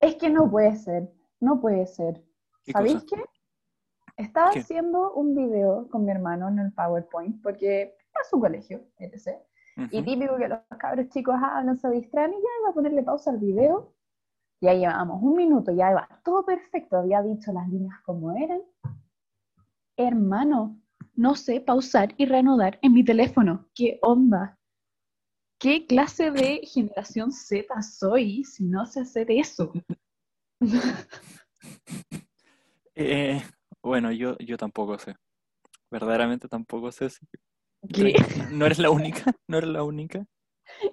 Es que no puede ser, no puede ser. ¿Qué ¿Sabéis qué? Estaba ¿Qué? haciendo un video con mi hermano en el PowerPoint porque a su colegio, etc. Y típico que los cabros chicos hablan, se distraen y ya iba a ponerle pausa al video. Ya llevábamos un minuto, ya iba todo perfecto, había dicho las líneas como eran. Hermano, no sé pausar y reanudar en mi teléfono. ¿Qué onda? ¿Qué clase de generación Z soy si no sé hacer eso? Eh, bueno, yo, yo tampoco sé. Verdaderamente tampoco sé. que ¿Qué? No eres la única, no eres la única.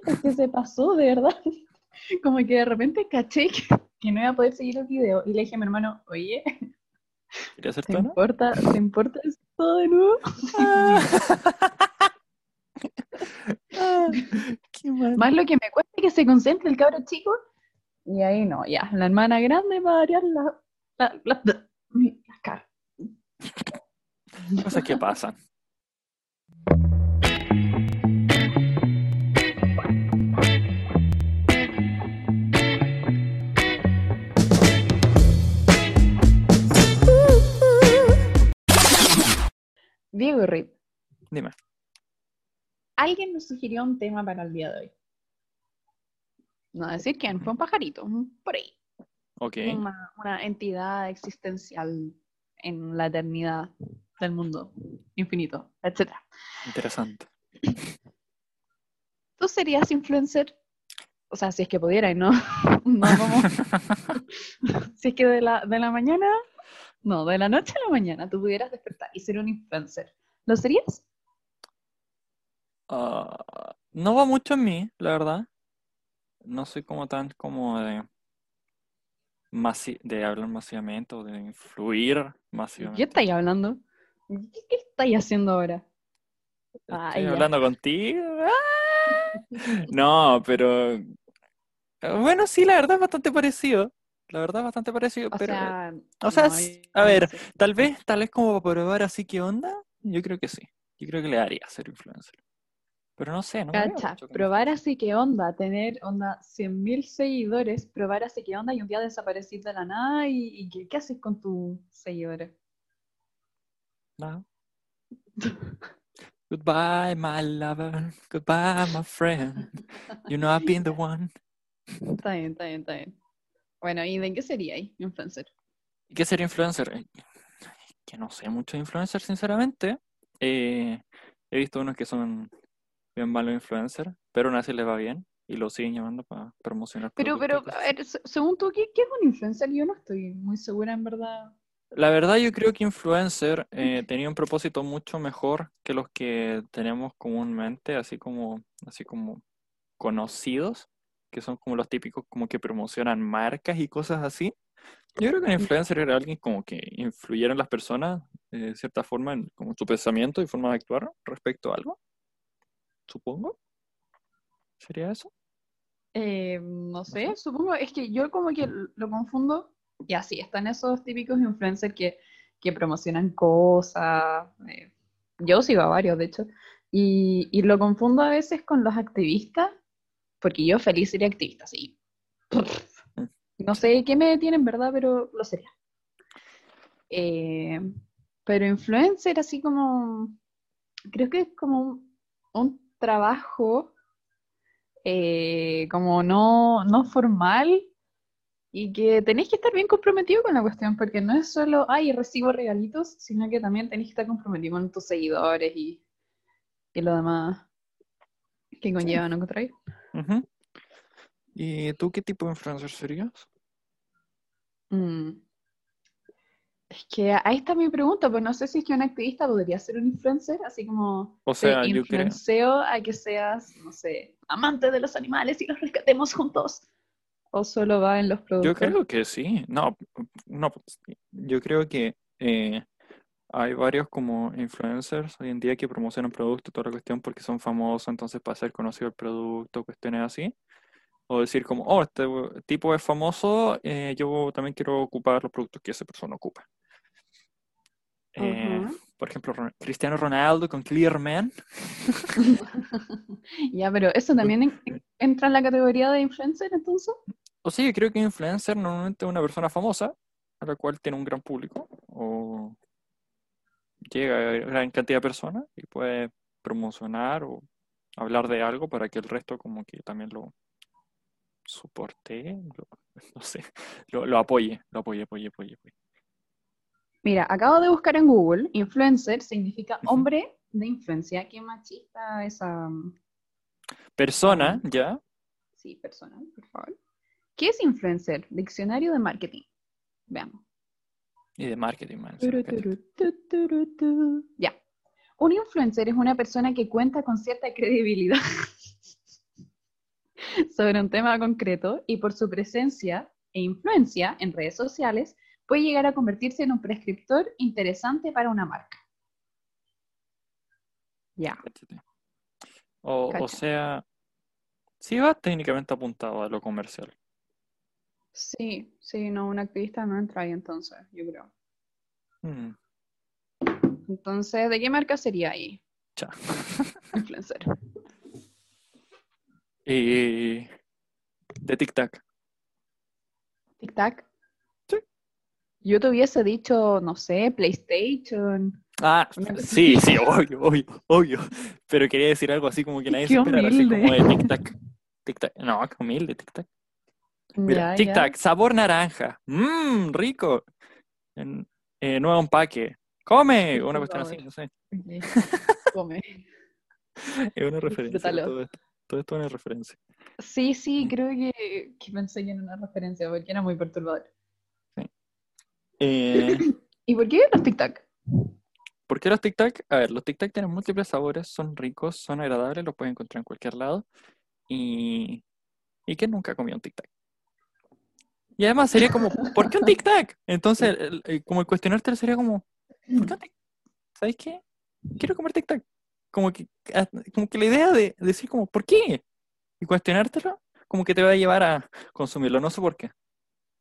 Es que se pasó, de verdad. Como que de repente caché que, que no iba a poder seguir el video. Y le dije a mi hermano, oye, ¿Querías hacer ¿te importa, ¿te importa esto de nuevo? Ah, qué mal. Más lo que me cuesta que se concentre el cabro chico. Y ahí no, ya, la hermana grande va a variar la, la, la, las caras. Cosas que pasan. Diego Rip, Dime. Alguien nos sugirió un tema para el día de hoy. No decir quién, fue un pajarito, un- por ahí. Ok. Una, una entidad existencial en la eternidad del mundo infinito, etc. Interesante. ¿Tú serías influencer? O sea, si es que pudiera y no, no como... si es que de la, de la mañana, no, de la noche a la mañana tú pudieras despertar y ser un influencer. ¿Lo serías? Ah, no va mucho en mí, la verdad. No soy como tan como de, masi- de hablar masivamente o de influir ¿Qué masivamente. estáis hablando? ¿Qué, qué estáis haciendo ahora? Estoy Ah, ya. hablando contigo. ¡Ah! No, pero eh, bueno, sí, la verdad es bastante parecido. La verdad es bastante parecido, O pero sea, o sea, no, a ver, tal vez, tal vez como para probar así qué onda, yo creo que sí. Yo creo que le daría ser influencer. Pero no sé, no Cacha, probar así que onda, tener onda 100.000 seguidores, probar así que onda y un día desaparecer de la nada y, y ¿qué, qué haces con tus seguidores? No. Goodbye, my lover. Goodbye, my friend. You know I've been the one. Está bien, está bien, está bien. Bueno, ¿y de qué sería ahí, influencer? ¿Y qué sería influencer? Que no sé mucho de influencer, sinceramente. Eh, he visto unos que son bien malos influencers, pero aún así les va bien y lo siguen llamando para promocionar Pero, pero, a ver, según tú, ¿qué, qué es un influencer? Yo no estoy muy segura, en verdad. La verdad, yo creo que influencer eh, tenía un propósito mucho mejor que los que tenemos comúnmente, así como, así como conocidos, que son como los típicos como que promocionan marcas y cosas así. Yo creo que un influencer era alguien como que influyera en las personas eh, de cierta forma en como su pensamiento y forma de actuar respecto a algo, supongo. ¿Sería eso? Eh, no sé, supongo, es que yo como que lo confundo, y así, están esos típicos influencers que, que promocionan cosas, eh, yo sigo a varios, de hecho, y, y lo confundo a veces con los activistas, porque yo feliz sería activista, sí. No sé qué me detiene en verdad, pero lo sería. Eh, pero influencer, así como, creo que es como un, un trabajo eh, como no, no formal y que tenéis que estar bien comprometido con la cuestión, porque no es solo, ay, recibo regalitos, sino que también tenéis que estar comprometido con tus seguidores y, y lo demás que conlleva, ¿no encontráis? ¿Y tú qué tipo de influencer serías? Mm. Es que ahí está mi pregunta, pues no sé si es que un activista podría ser un influencer, así como O te yo creo, influencio a que seas, no sé, amante de los animales y los rescatemos juntos. O solo va en los yo productos. creo que sí. No, no, yo creo que eh, hay varios como influencers hoy en día que promocionan productos, toda la cuestión, porque son famosos, entonces para ser conocido el producto, cuestiones así. O decir como, oh, este tipo es famoso, eh, yo también quiero ocupar los productos que esa persona ocupa. Eh, por ejemplo, Cristiano Ronaldo con Clear Man. Ya, pero eso también en- entra en la categoría de influencer, entonces. O sea, yo creo que influencer normalmente es una persona famosa, a la cual tiene un gran público, o llega a gran cantidad de personas y puede promocionar o hablar de algo para que el resto como que también lo soporte, lo- no sé, lo, lo apoye, lo apoye, apoye, apoye, apoye. Mira, acabo de buscar en Google, influencer significa hombre de influencia. Qué machista esa, Persona, Ah. ¿ya? sí, persona, por favor. ¿Qué es influencer? Diccionario de marketing. Veamos. Y de marketing, man. Turu, turu, turu. Ya. Un influencer es una persona que cuenta con cierta credibilidad sobre un tema concreto y por su presencia e influencia en redes sociales puede llegar a convertirse en un prescriptor interesante para una marca. Ya. O, sea, sí va técnicamente apuntado a lo comercial. Sí, sí, no, un activista no entra ahí entonces, yo creo. Mm, Entonces, ¿de qué marca sería ahí? cha. Influencer. Y de TikTok. Tic Tac. Yo te hubiese dicho, no sé, PlayStation. Ah, sí, sí, obvio, obvio, obvio. Pero quería decir algo así como que nadie se esperara, así como de. TikTok. TikTok. No, qué humilde, TikTok. Mira, Ya, Tic ya. Tac, sabor naranja. Mmm, rico. En, eh, nuevo empaque. Come. Una cuestión así, no sé. Come. Es una referencia. Todo esto, todo esto es una referencia. Sí, sí, creo que, que pensé que era una referencia porque era muy perturbador. Eh, ¿Y por qué los Tic Tac? ¿Por qué los Tic Tac? A ver, los Tic Tac tienen múltiples sabores, son ricos, son agradables, los puedes encontrar en cualquier lado. Y. ¿Y quién nunca ha comido un Tic Tac? Y además sería como, ¿por qué un Tic Tac? Entonces, el- el- como el cuestionarte sería como, ¿por qué un Tic ¿Sabes qué? Quiero comer Tic Tac. Como que, como que la idea de decir como, ¿por qué? Y cuestionártelo, como que te va a llevar a consumirlo, no sé por qué.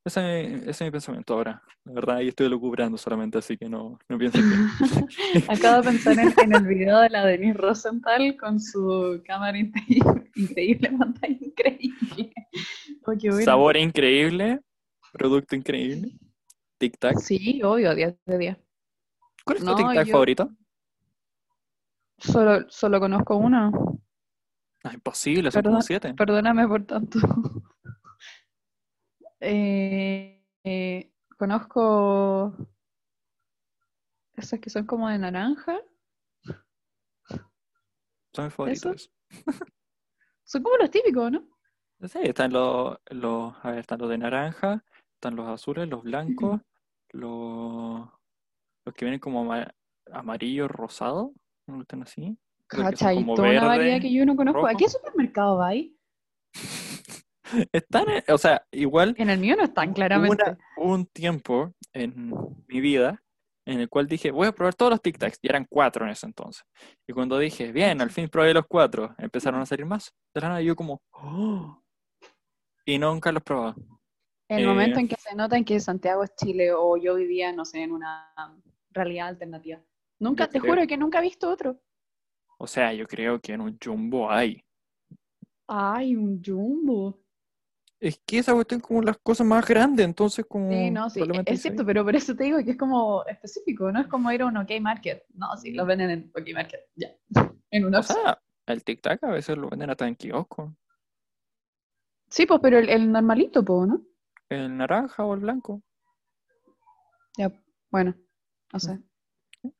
Ese, es mi- ese es mi pensamiento ahora. La verdad, yo estoy lucubrando solamente, así que no, no piensen que... Acabo de pensar en, en el video de la Denise Rosenthal con su cámara increíble, increíble pantalla increíble. Oh. Sabor increíble, producto increíble. Tic Tac. Sí, obvio, 10 de 10. ¿Cuál es tu No, Tic Tac yo- favorito? Solo, solo conozco uno. Ah, imposible, son como siete. Perdóname por tanto. Eh, eh, conozco esas que son como de naranja. Son mis favoritos. Son como los típicos, ¿no? Sí, están los, los, a ver, están los de naranja, están los azules, los blancos, los, los que vienen como ama- amarillo, rosado, ¿no están así? Cacha, y toda una variedad que yo no conozco. ¿A rojo. qué supermercado va ahí? Están, o sea, igual En el mío no están, claramente. una- un tiempo en mi vida en el cual dije, voy a probar todos los Tic Tacs, y eran cuatro en ese entonces. Y cuando dije, bien, al fin probé los cuatro, empezaron a salir más. De la nada yo como, "Oh", y nunca los probaba. El Eh, momento en que se nota en que Santiago es Chile o yo vivía, no sé, en una realidad alternativa. Nunca, te creo- juro que nunca he visto otro. O sea, yo creo que en un jumbo hay. Ay, un jumbo. Es que esa cuestión es como las cosas más grandes, entonces como Sí, no, sí, es cierto, hay. pero por eso te digo que es como específico, no es como ir a un OK Market. No, sí, lo venden en OK Market, ya. En un O sea, el Tic Tac a veces lo venden hasta en kiosco. Sí, pues, pero el, el normalito, pues, ¿no? El naranja o el blanco. Ya, bueno, no sé.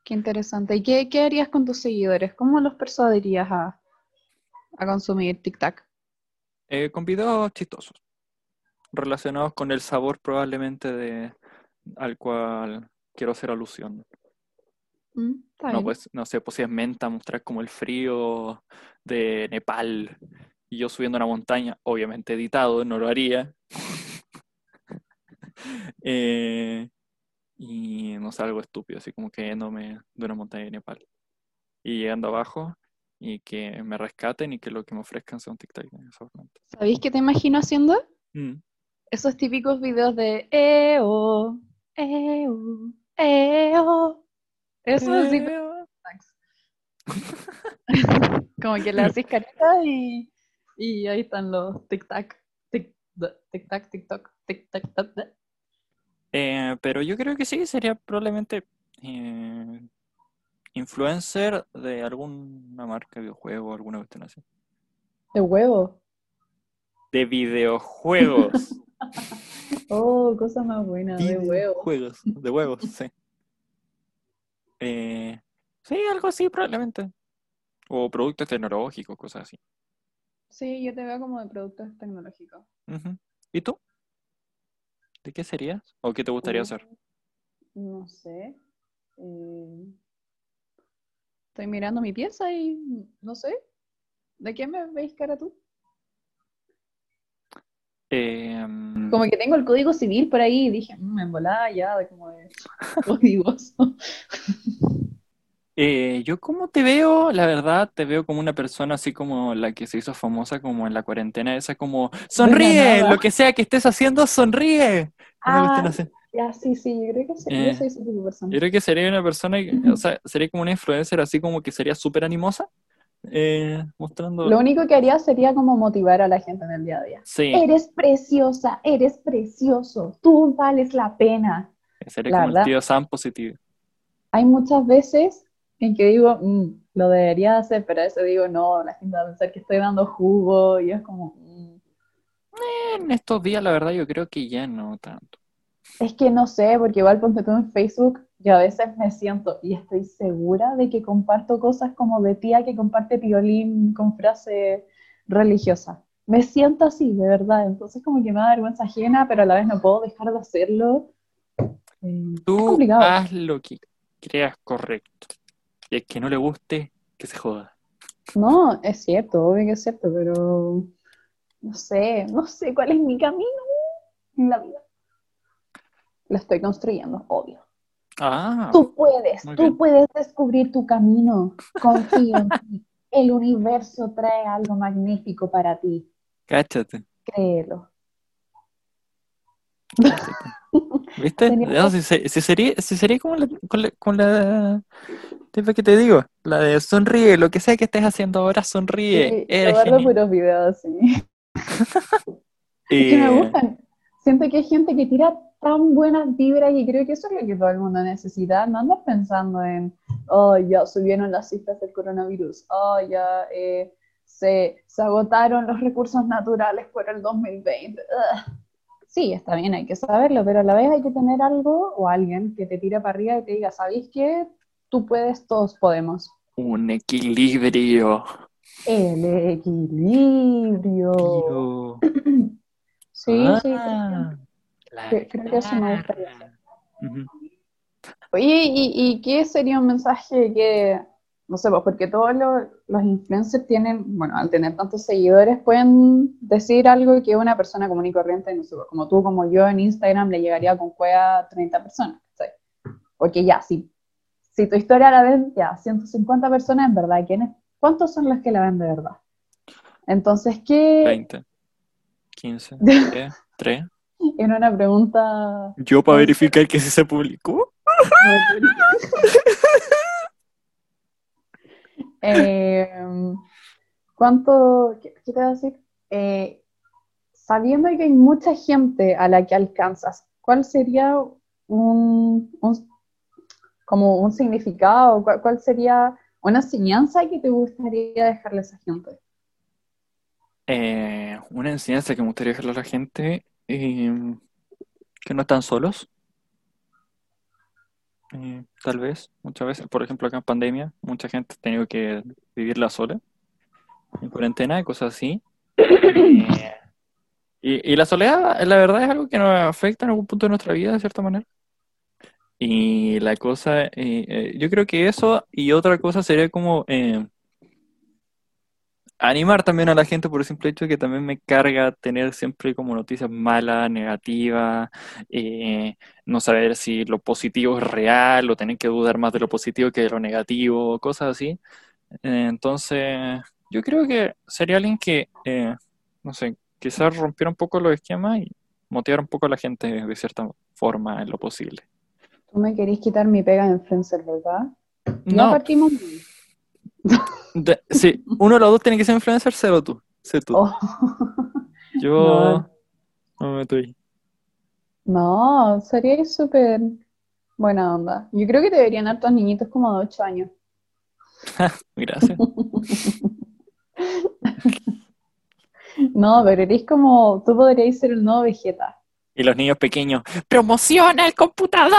Qué interesante. ¿Y qué, qué harías con tus seguidores? ¿Cómo los persuadirías a, a consumir TikTok? Eh, con videos chistosos. Relacionados con el sabor probablemente de al cual quiero hacer alusión. Mm, No, pues, no sé, pues si es menta, mostrar como el frío de Nepal y yo subiendo una montaña, obviamente editado, no lo haría. Eh, y no sé, algo estúpido, así como cayéndome de una montaña de Nepal. Y llegando abajo y que me rescaten y que lo que me ofrezcan sea un ese momento. ¿Sabéis qué te imagino haciendo? Mm. Esos típicos videos de EO, EO, EO. Eso así, Eh, como que le haces carita y, y ahí están los tic-tac. Tic, Tic-tac, tic-tac, tac, tac. Eh, pero yo creo que sí, sería probablemente eh, influencer de alguna marca de videojuego, alguna cuestión así. De huevo. De videojuegos. Oh, cosa más buena, de huevo. Videojuegos, de huevos, sí. Eh, sí, algo así probablemente. O productos tecnológicos, cosas así. Sí, yo te veo como de productos tecnológicos. ¿Y tú? ¿De qué serías? ¿O qué te gustaría hacer? Mm, No sé. eh, Estoy mirando mi pieza y no sé. ¿De qué me veis cara tú? Eh, mm, Como que tengo el código civil por ahí y dije, "Mm, en volada ya, de como de códigos. eh, yo como te veo, la verdad, te veo como una persona así como la que se hizo famosa como en la cuarentena, esa como, sonríe, lo que sea que estés haciendo, sonríe. Ah, ya, sí, sí, yo creo que sí, Eh, yo soy ese tipo de persona. Yo creo que sería una persona, o sea, sería como una influencer así como que sería súper animosa, eh, mostrando... Lo único que haría sería como motivar a la gente en el día a día. Sí, Eres preciosa, eres precioso, tú vales la pena. sería la como el tío Sam positivo. Hay muchas veces en que digo, "Mm, lo debería hacer, pero a veces digo, no, la gente va a pensar que estoy dando jugo y es como, "Mm". En estos días, la verdad, yo creo que ya no tanto. es que no sé, porque igual ponte tú en Facebook, yo a veces me siento y estoy segura de que comparto cosas como de tía que comparte violín con frase religiosa. Me siento así, de verdad. Entonces como que me da vergüenza ajena, pero a la vez no puedo dejar de hacerlo. Eh, es Tú haz lo que creas correcto. Y el que no le guste, que se joda. No, es cierto, obvio que es cierto, pero no sé, no sé cuál es mi camino en la vida. Lo estoy construyendo, obvio. Ah, Tú puedes, tú bien. puedes descubrir tu camino. Confío en ti. El universo trae algo magnífico para ti. cáchate. Créelo. cáchate. ¿Viste? No, si, se- si sería, si sería como la, con la, con la que te digo, la de sonríe, lo que sea que estés haciendo ahora, sonríe. Sí, Eres yo puros videos así. Es que me gustan. Siento que hay gente que tira tan buenas vibras y creo que eso es lo que todo el mundo necesita. No andas pensando en, oh, ya subieron las cifras del coronavirus, oh, ya eh, se, se agotaron los recursos naturales por el 2020. Ugh. Sí, está bien, hay que saberlo, pero a la vez hay que tener algo o alguien que te tire para arriba y te diga, ¿sabéis qué? Tú puedes, todos podemos. un equilibrio. El equilibrio. Sí, sí, Creo, que eso me gustaría hacer. Ujú. Oye, ¿y, y qué sería un mensaje que, no sé, pues porque todos los, los influencers tienen, bueno, al tener tantos seguidores, pueden decir algo que una persona común y corriente, no sé, pues, como tú, como yo en Instagram, le llegaría con cueva a 30 personas. Porque ya, si, si tu historia la ven, ya, 150 personas, en verdad, ¿quiénes, ¿cuántos son los que la ven de verdad? Entonces, ¿qué? 20, 15, 3, 3. Era una pregunta... Yo para verificar que sí se publicó. Eh, ¿cuánto, qué, qué te voy a decir? Eh, sabiendo que hay mucha gente a la que alcanzas, ¿cuál sería un, un- como un significado? ¿Cuál, cuál sería una enseñanza que te gustaría dejarle a esa gente? Eh, una enseñanza que me gustaría dejarle a la gente, eh, que no están solos. Eh, tal vez, muchas veces, por ejemplo, acá en pandemia, mucha gente ha tenido que vivirla sola, en cuarentena y cosas así. Eh, y, y la soledad, la verdad, es algo que nos afecta en algún punto de nuestra vida, de cierta manera. Y la cosa, eh, eh, yo creo que eso y otra cosa sería como animar también a la gente por el simple hecho de que también me carga tener siempre como noticias malas, negativas, eh, no saber si lo positivo es real o tener que dudar más de lo positivo que de lo negativo, cosas así. Eh, entonces, yo creo que sería alguien que, eh, no sé, quizás rompiera un poco los esquemas y motivar un poco a la gente de cierta forma en lo posible. Tú me querís quitar mi pega de influencer, ¿verdad? Ya No, partimos bien. Sí, uno de los dos tiene que ser influencer, cero tú, sé tú. Oh. Yo, No. No me meto ahí. No, sería súper buena onda. Yo creo que deberían hartos niñitos como de 8 años. Gracias. No, pero eres como, tú podrías ser el nuevo Vegeta. Y los niños pequeños, ¡promociona el computador!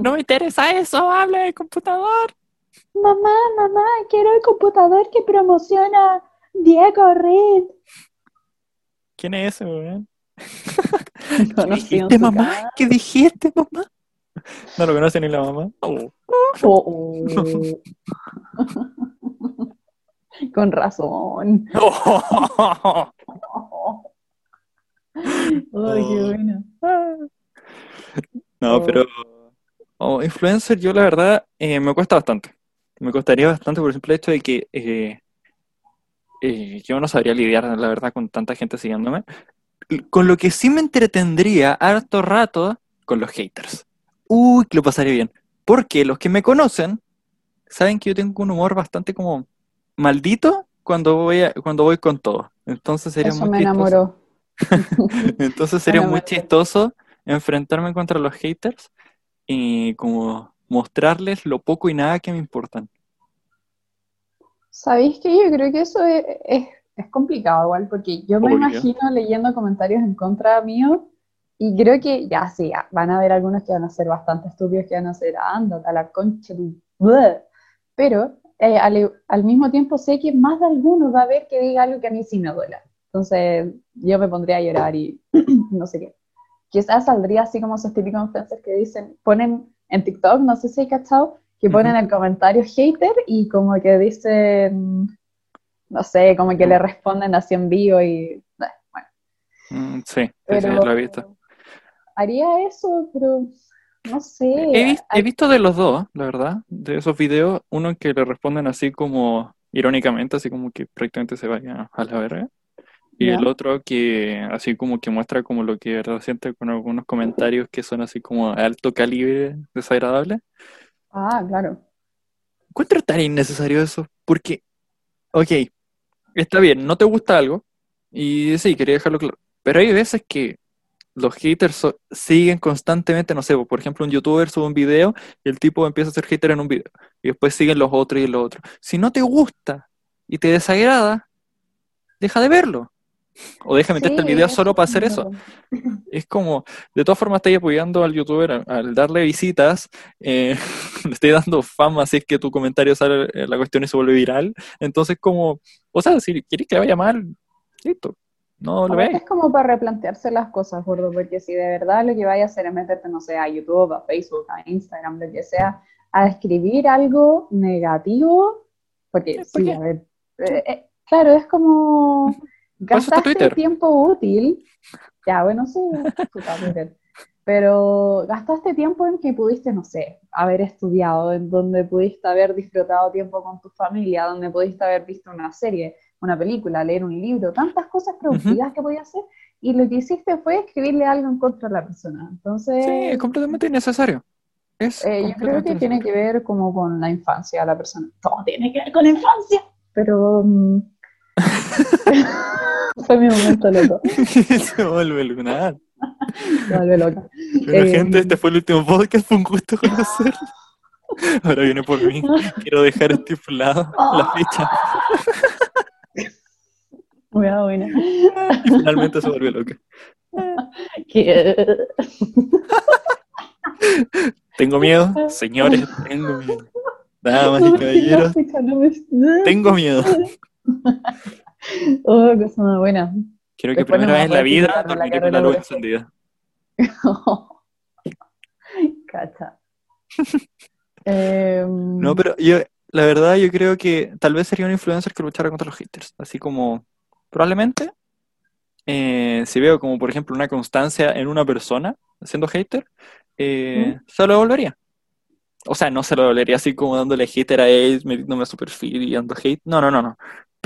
no me interesa eso, habla del computador. Mamá, mamá, quiero el computador que promociona Diego Red. ¿Quién es ese, weón? ¿Qué ¿Qué dijiste, mamá? ¿Qué dijiste, mamá? No lo conoce ni la mamá. Oh. Oh, oh. Con razón. Oh. Ay, qué bueno. No, Oh. pero como influencer yo la verdad eh, me cuesta bastante. Me costaría bastante por el simple hecho de que eh, eh, yo no sabría lidiar, la verdad, con tanta gente siguiéndome. Con lo que sí me entretendría harto rato con los haters. Uy, que lo pasaría bien. Porque los que me conocen saben que yo tengo un humor bastante como maldito cuando voy a- cuando voy con todo. Entonces sería Eso muy me chistoso. enamoró. Entonces sería muy chistoso enfrentarme contra los haters y como mostrarles lo poco y nada que me importan. ¿Sabéis que yo creo que eso es, es- es complicado igual? Porque yo me Obvio. imagino leyendo comentarios en contra mío y creo que ya sí, ya, van a haber algunos que van a ser bastante estúpidos, que van a ser, ándate a la concha bleh". Pero eh, al, al mismo tiempo sé que más de alguno va a haber que diga algo que a mí sí me duela. Entonces yo me pondría a llorar y no sé qué. Quizás saldría así como esos típicos influencers que dicen, ponen en TikTok, no sé si hay cachado, que ponen Ujú. el comentario hater y como que dicen, no sé, como que le responden así en vivo y eh, bueno, Mm, sí, sí, sí, pero lo he visto. haría eso, pero no sé, He, he visto de los dos, la verdad, de esos videos, uno que le responden así como irónicamente, así como que prácticamente se vaya a la verga. Y el otro que así como que muestra como lo que de verdad siente con algunos comentarios que son así como de alto calibre, desagradable. Ah, claro. Encuentro tan innecesario eso, porque, ok, está bien, no te gusta algo, y sí, quería dejarlo claro, pero hay veces que los haters so- siguen constantemente, no sé, por ejemplo, un youtuber sube un video y el tipo empieza a ser hater en un video, y después siguen los otros y los otros. Si no te gusta y te desagrada, deja de verlo. O deja meterte el Sí, video solo para hacer es eso. Es como, de todas formas, estáis apoyando al youtuber al, darle visitas, eh, le estáis dando fama si es que tu comentario sale, eh, la cuestión y se vuelve viral. Entonces, como, o sea, si queréis que vaya mal, listo, no lo veáis. es como para replantearse las cosas, gordo, porque si de verdad lo que vaya a hacer es meterte, no sé, a YouTube, a Facebook, a Instagram, lo que sea, a escribir algo negativo, porque ¿Por sí, qué? a ver, eh, eh, claro, es como gastaste tiempo útil, ya, bueno, sí, Twitter, pero gastaste tiempo en que pudiste, no sé, haber estudiado, en donde pudiste haber disfrutado tiempo con tu familia, donde pudiste haber visto una serie, una película, leer un libro, tantas cosas productivas que podías hacer, y lo que hiciste fue escribirle algo en contra de la persona. Entonces, Sí, es completamente innecesario. Es eh, yo creo que tiene que ver como con la infancia de la persona. Todo tiene que ver con la infancia, pero mm, fue mi momento loco, Se vuelve lunar. me vuelve loca. Pero Eh, gente, este fue el último podcast, fue un gusto conocerlo. Ahora viene por mí. Quiero dejar estipulado la fecha. Buena, buena. Y finalmente se volvió loca. Que- Tengo miedo, señores, tengo miedo. Damas y caballeros, tengo miedo. Oh, cosa más buena. Quiero que Después primera me vez en la vida dormiré con la luz encendida. Cacha. Em, No, pero yo, la verdad, yo creo que tal vez sería un influencer que luchara contra los haters. Así como, probablemente, eh, si veo como, por ejemplo, una constancia en una persona siendo hater, eh, se lo devolvería. O sea, no se lo devolvería así como dándole hater a él, metiéndome a su perfil y dando hate. No, no, no, no.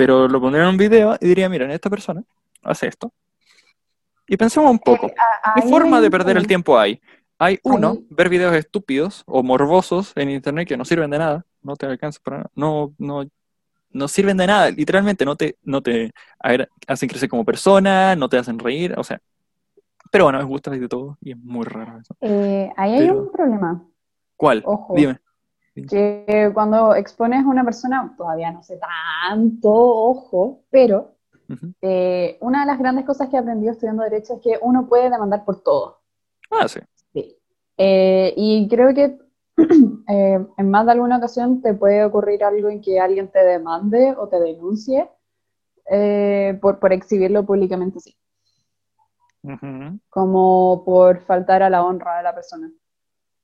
Pero lo pondría en un video y diría, miren, esta persona hace esto. Y pensemos un poco. eh, ¿Qué ahí forma hay de perder el tiempo hay? Hay uno, ver videos estúpidos o morbosos en internet que no sirven de nada, no te alcanzan para nada, no, no, no sirven de nada, literalmente no te, no te ver, hacen crecer como persona, no te hacen reír, o sea, pero bueno, me gusta de todo y es muy raro eso. Eh, ahí hay Pero- un problema. ¿Cuál? Ojo. Dime. Que cuando expones a una persona, todavía no sé tanto, ojo, pero eh, una de las grandes cosas que he aprendido estudiando Derecho es que uno puede demandar por todo. Ah, sí. Sí. Eh, y creo que eh, en más de alguna ocasión te puede ocurrir algo en que alguien te demande o te denuncie por, por exhibirlo públicamente así, como por faltar a la honra de la persona.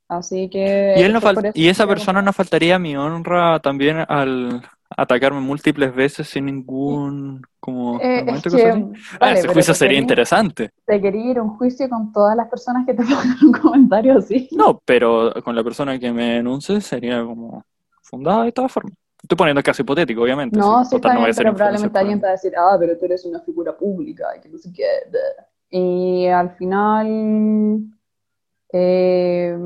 Así que... Y, él no y esa persona no faltaría mi honra también al atacarme múltiples veces sin ningún como Eh, es que, así. Ah, vale, ese juicio sería querí- interesante. Te quería ir a un juicio con todas las personas que te pongan un comentario así. No, pero con la persona que me denuncie sería como fundada de todas formas. Estoy poniendo caso hipotético, obviamente. No, sí. está no bien, ser pero probablemente alguien te va a decir, ah, pero tú eres una figura pública, y que no sé qué. bleh". Y al final, eh,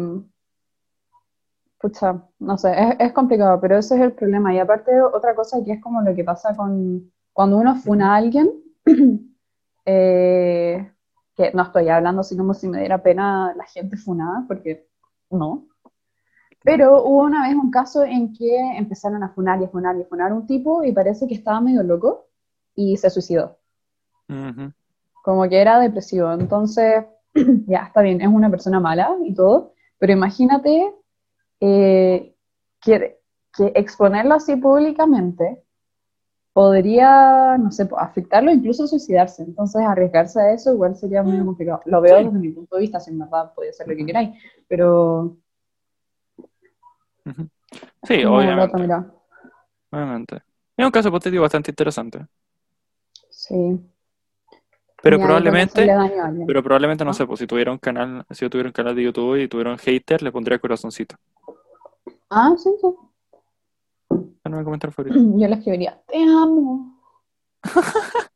pucha, no sé, es, es complicado, pero ese es el problema. Y aparte, otra cosa que es como lo que pasa con cuando uno funa a alguien, eh, que no estoy hablando así como si me diera pena la gente funada, porque no. Pero hubo una vez un caso en que empezaron a funar y a funar y a funar un tipo y parece que estaba medio loco y se suicidó. Como que era depresivo. Entonces, ya, está bien, es una persona mala y todo, pero imagínate eh, que, que exponerlo así públicamente podría, no sé, afectarlo, incluso suicidarse. Entonces, arriesgarse a eso igual sería muy complicado. Lo veo Sí. desde mi punto de vista, si en verdad podía ser lo que queráis, pero. Sí, obviamente. obviamente. Es un caso hipotético bastante interesante. Sí. Pero probablemente, daño pero probablemente no ¿Ah? sé, pues si tuviera un canal, si yo tuviera un canal de YouTube y tuviera un hater, le pondría corazoncito. Ah, sí, sí. En mi comentario favorito. Yo le escribiría, te amo.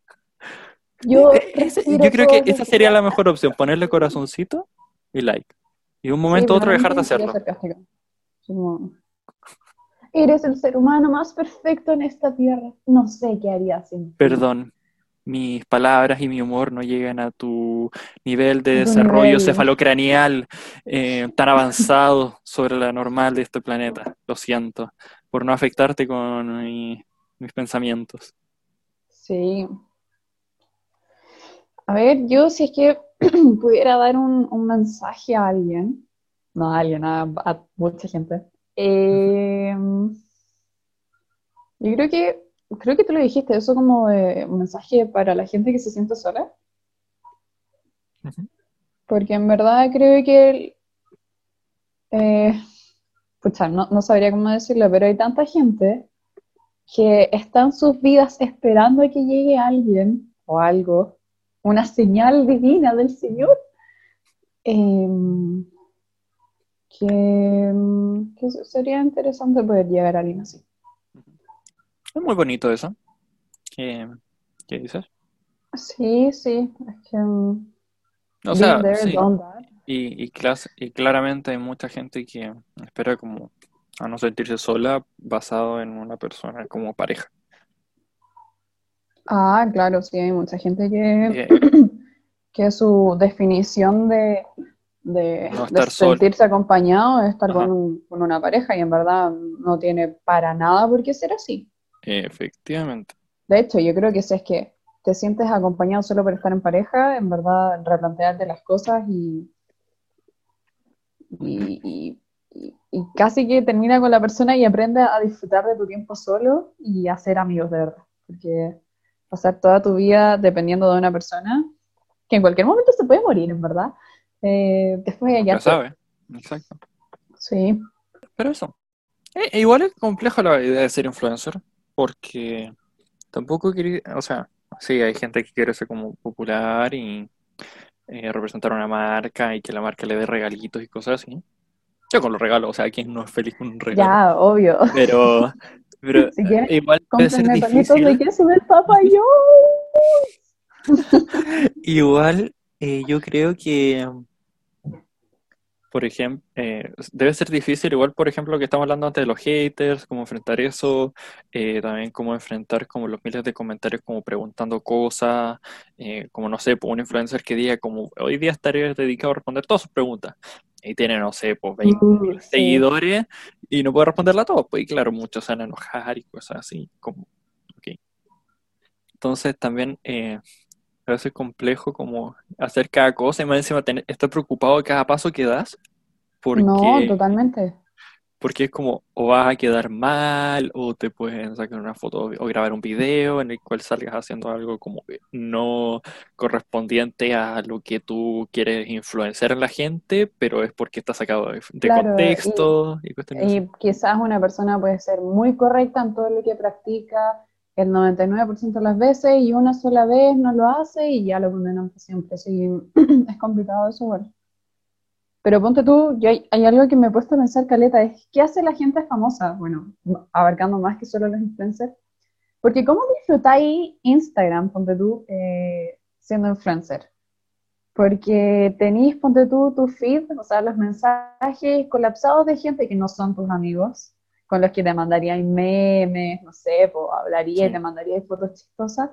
Yo, Eh, respiro yo creo que esa sería la mejor opción, ponerle corazoncito y like. Y un momento Sí, otro dejar de hacerlo. como, Eres el ser humano más perfecto en esta tierra. No sé qué haría sin. Perdón, mis palabras y mi humor no llegan a tu nivel de desarrollo nivel. cefalocraneal eh, tan avanzado sobre la normal de este planeta. Lo siento por no afectarte con mi- mis pensamientos. Sí. A ver, yo si es que pudiera dar un, un mensaje a alguien, no a alguien, a, a mucha gente, eh, yo creo que, creo que tú lo dijiste, eso como de un mensaje para la gente que se siente sola, porque en verdad creo que, eh, pucha, no, no sabría cómo decirlo, pero hay tanta gente que está en sus vidas esperando a que llegue alguien o algo, una señal divina del Señor, em, que, que sería interesante poder llegar a alguien así. Es muy bonito eso. ¿Qué, qué dices? Sí, sí, es que em, O sea, there, sí. Y, y, clas- y claramente hay mucha gente que espera como a no sentirse sola basado en una persona como pareja. Ah, claro, sí, hay mucha gente que, que su definición de, de, No sentirse acompañado es estar con, un- con una pareja y en verdad no tiene para nada por qué ser así. Efectivamente. De hecho, yo creo que si es que te sientes acompañado solo por estar en pareja, en verdad replantearte las cosas y, y, y- casi que termina con la persona y aprende a disfrutar de tu tiempo solo y a ser amigos de verdad. Porque pasar toda tu vida dependiendo de una persona, que en cualquier momento se puede morir, en verdad. Eh, después de Nunca ya sabe. Exacto. Sí, Pero eso. Eh, igual es compleja la idea de ser influencer, porque tampoco quiere, o sea, sí, hay gente que quiere ser como popular y eh, representar una marca y que la marca le dé regalitos y cosas así. Yo con los regalos, o sea, ¿quién no es feliz con un regalo? ya, obvio. Pero, pero Si quieren, eh, igual debe ser del Papa yo. Igual, eh, yo creo que por ejemplo, eh, debe ser difícil, igual, por ejemplo, lo que estamos hablando antes de los haters, cómo enfrentar eso, eh, también cómo enfrentar como los miles de comentarios como preguntando cosas, eh, como no sé, pues, un influencer que diga como hoy día estaré dedicado a responder todas sus preguntas. Y tiene, no sé, pues 20 Uh, sí. seguidores y no puede responderla a todos, pues y claro, muchos se van a enojar y cosas así, como. Entonces también a veces es complejo como hacer cada cosa y más encima tener, estar preocupado de cada paso que das, porque, No, totalmente. porque es como o vas a quedar mal o te pueden sacar una foto o grabar un video en el cual salgas haciendo algo como que no correspondiente a lo que tú quieres influenciar en la gente, pero es porque está sacado de, Claro, contexto y así. Y quizás una persona puede ser muy correcta en todo lo que practica el 99% de las veces y una sola vez no lo hace y ya lo condenan por siempre. Sí, es complicado eso, bueno. Pero ponte tú, yo hay, hay algo que me he puesto a pensar, Caleta, es ¿qué hace la gente famosa? Bueno, abarcando más que solo los influencers. Porque ¿cómo disfrutáis Instagram, ponte tú, eh, siendo influencer? Porque tenéis, ponte tú, tu feed, o sea, los mensajes colapsados de gente que no son tus amigos, con los que te mandarían memes, no sé, pues hablaría y Sí. te mandaría fotos chistosas.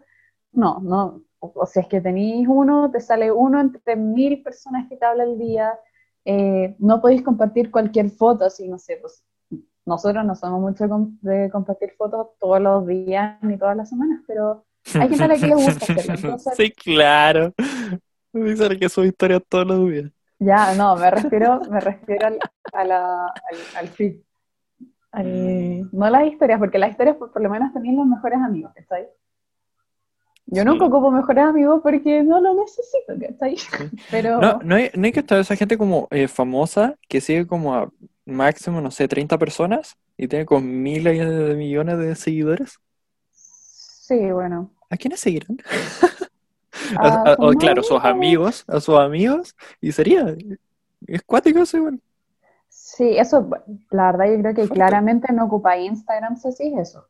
No, no. O, o si es que tenéis uno, te sale uno entre mil personas que te habla al día. Eh, no podéis compartir cualquier foto, así, no sé, pues nosotros no somos mucho de compartir fotos todos los días ni todas las semanas, pero hay gente a la que le gusta hacerlo. Entonces, Sí, claro. Me dicen que sube historias todos los días. Ya, no, me refiero, me refiero al, a la- al, al feed. Al- no las historias, porque las historias por, por lo menos tenían los mejores amigos, ¿cachai? Yo Sí. nunca ocupo mejores amigos porque no lo necesito, ¿cachai? Pero No, no hay, no hay que estar esa gente como eh, famosa que sigue como a máximo, no sé, 30 personas y tiene como miles de millones de seguidores. sí, bueno. ¿A quiénes seguirán? A A- a- o, sus claro, a sus amigos, a sus amigos, y sería. Es cuático eso, igual. Sí, eso, la verdad yo creo que Fuerte. claramente no ocupa Instagram si así es eso.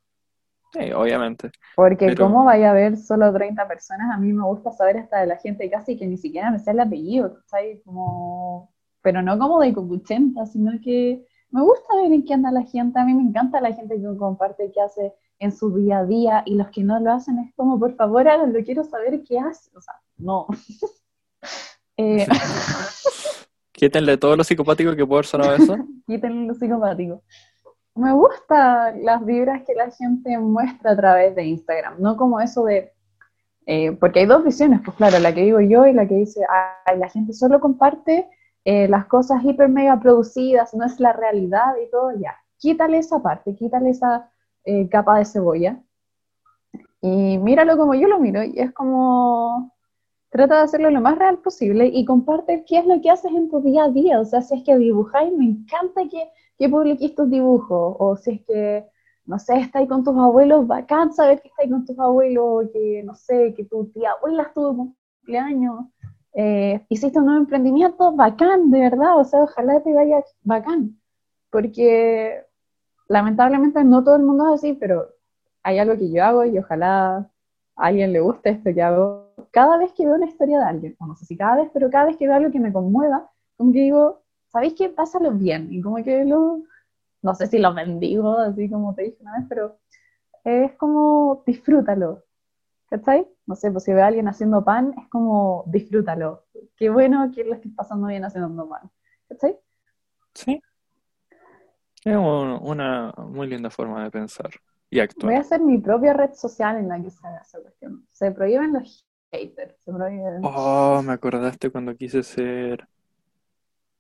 Sí, obviamente. Porque Pero- cómo vaya a haber solo 30 personas, a mí me gusta saber hasta de la gente casi que ni siquiera me sé el apellido, ¿cachai? Como, pero no como de copuchenta, sino que me gusta ver en qué anda la gente, a mí me encanta la gente que comparte qué hace en su día a día y los que no lo hacen es como, por favor, háganlo, quiero saber qué hace, o sea, no. Eh, Quítenle todo lo psicopático que puede haber sonado eso. quítenle lo psicopático. Me gustan las vibras que la gente muestra a través de Instagram, no como eso de, eh, porque hay dos visiones, pues claro, la que digo yo y la que dice, ay, la gente solo comparte eh, las cosas hiper mega producidas, no es la realidad y todo, ya, quítale esa parte, quítale esa eh, capa de cebolla y míralo como yo lo miro y es como, trata de hacerlo lo más real posible y comparte qué es lo que haces en tu día a día, o sea, si es que dibujáis, me encanta que, que tus dibujos, o si es que, no sé, estáis con tus abuelos, bacán saber que estáis con tus abuelos, que, no sé, que tu tía abuela estuvo cumpleaños, eh, hiciste un nuevo emprendimiento, bacán, de verdad, o sea, ojalá te vaya bacán, porque lamentablemente no todo el mundo es así, pero hay algo que yo hago y ojalá a alguien le guste esto que hago. Cada vez que veo una historia de alguien, o no sé si cada vez, pero cada vez que veo algo que me conmueva, como que digo, ¿sabéis qué? Pásalo bien. Y como que lo, no sé si lo bendigo, así como te dije una vez, pero es como disfrútalo. ¿Cachai? No sé, pues si veo a alguien haciendo pan, es como disfrútalo. Qué bueno que lo estés pasando bien haciendo pan. ¿Cachai? Sí. Es un- una muy linda forma de pensar y Voy a actuar. hacer mi propia red social en la que se haga esa cuestión. Se prohíben los Oh, me acordaste cuando quise ser.